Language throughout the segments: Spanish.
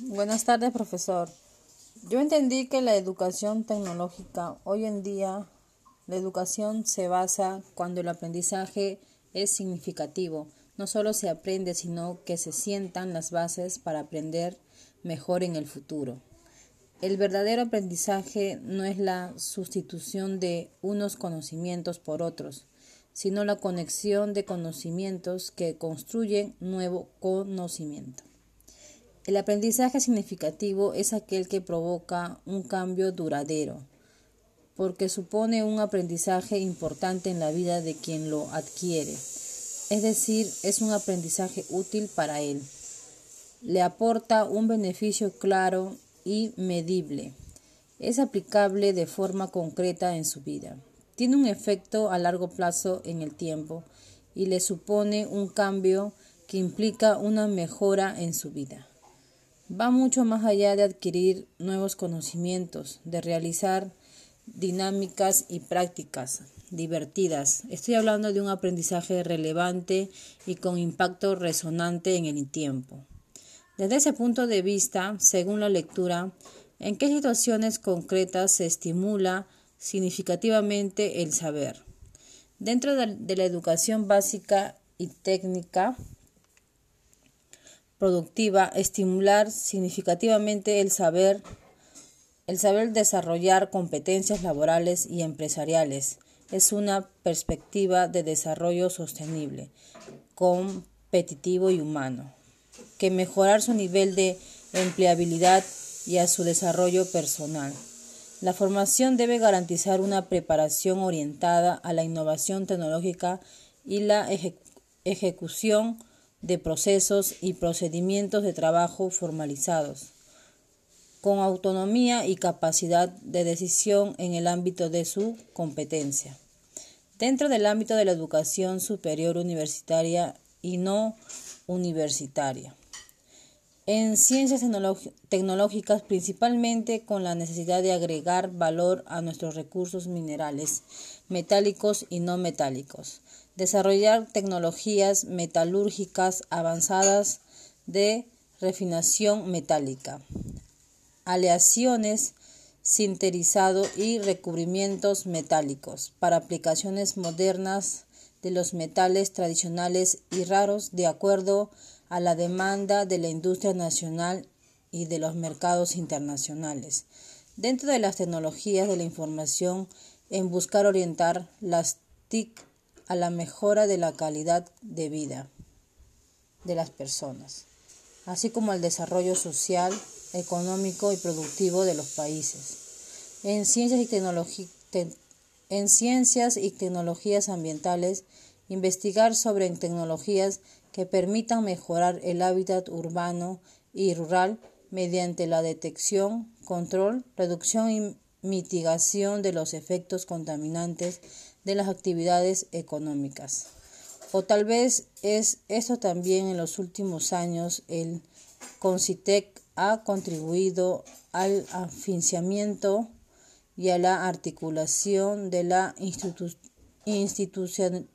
Buenas tardes, profesor. Yo entendí que la educación tecnológica hoy en día, la educación se basa cuando el aprendizaje es significativo. No solo se aprende, sino que se sientan las bases para aprender mejor en el futuro. El verdadero aprendizaje no es la sustitución de unos conocimientos por otros, sino la conexión de conocimientos que construyen nuevo conocimiento. El aprendizaje significativo es aquel que provoca un cambio duradero, porque supone un aprendizaje importante en la vida de quien lo adquiere, es decir, es un aprendizaje útil para él. Le aporta un beneficio claro y medible. Es aplicable de forma concreta en su vida tiene un efecto a largo plazo en el tiempo y le supone un cambio que implica una mejora en su vida. Va mucho más allá de adquirir nuevos conocimientos, de realizar dinámicas y prácticas divertidas. Estoy hablando de un aprendizaje relevante y con impacto resonante en el tiempo. Desde ese punto de vista, según la lectura, ¿en qué situaciones concretas se estimula significativamente el saber. Dentro de la educación básica y técnica productiva, estimular significativamente el saber, el saber desarrollar competencias laborales y empresariales es una perspectiva de desarrollo sostenible, competitivo y humano, que mejorar su nivel de empleabilidad y a su desarrollo personal. La formación debe garantizar una preparación orientada a la innovación tecnológica y la ejecución de procesos y procedimientos de trabajo formalizados, con autonomía y capacidad de decisión en el ámbito de su competencia. Dentro del ámbito de la educación superior universitaria y no universitaria en ciencias tecnológicas principalmente con la necesidad de agregar valor a nuestros recursos minerales, metálicos y no metálicos, desarrollar tecnologías metalúrgicas avanzadas de refinación metálica, aleaciones, sinterizado y recubrimientos metálicos para aplicaciones modernas de los metales tradicionales y raros de acuerdo a la demanda de la industria nacional y de los mercados internacionales. Dentro de las tecnologías de la información, en buscar orientar las TIC a la mejora de la calidad de vida de las personas, así como al desarrollo social, económico y productivo de los países. En ciencias y, en ciencias y tecnologías ambientales, investigar sobre tecnologías que permitan mejorar el hábitat urbano y rural mediante la detección, control, reducción y mitigación de los efectos contaminantes de las actividades económicas. O tal vez es esto también en los últimos años el CONCITEC ha contribuido al financiamiento y a la articulación de la institución institucionalidad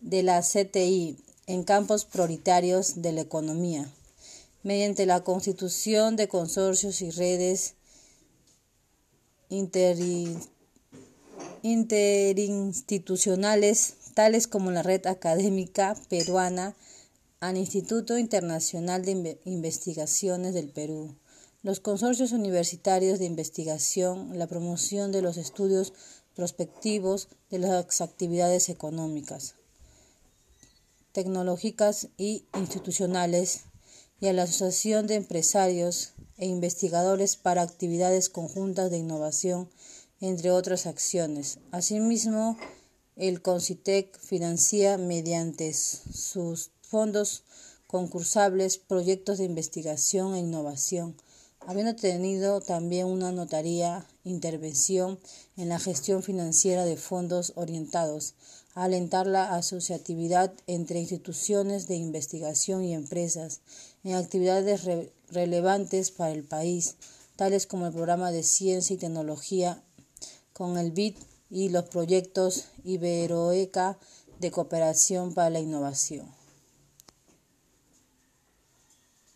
de la CTI en campos prioritarios de la economía, mediante la constitución de consorcios y redes interinstitucionales, tales como la Red Académica Peruana al Instituto Internacional de Investigaciones del Perú, los consorcios universitarios de investigación, la promoción de los estudios prospectivos de las actividades económicas, tecnológicas y institucionales y a la Asociación de Empresarios e Investigadores para actividades conjuntas de innovación, entre otras acciones. Asimismo, el CONCITEC financia mediante sus fondos concursables proyectos de investigación e innovación habiendo tenido también una notaría intervención en la gestión financiera de fondos orientados a alentar la asociatividad entre instituciones de investigación y empresas en actividades relevantes para el país, tales como el programa de ciencia y tecnología con el BID y los proyectos Iberoeca de cooperación para la innovación.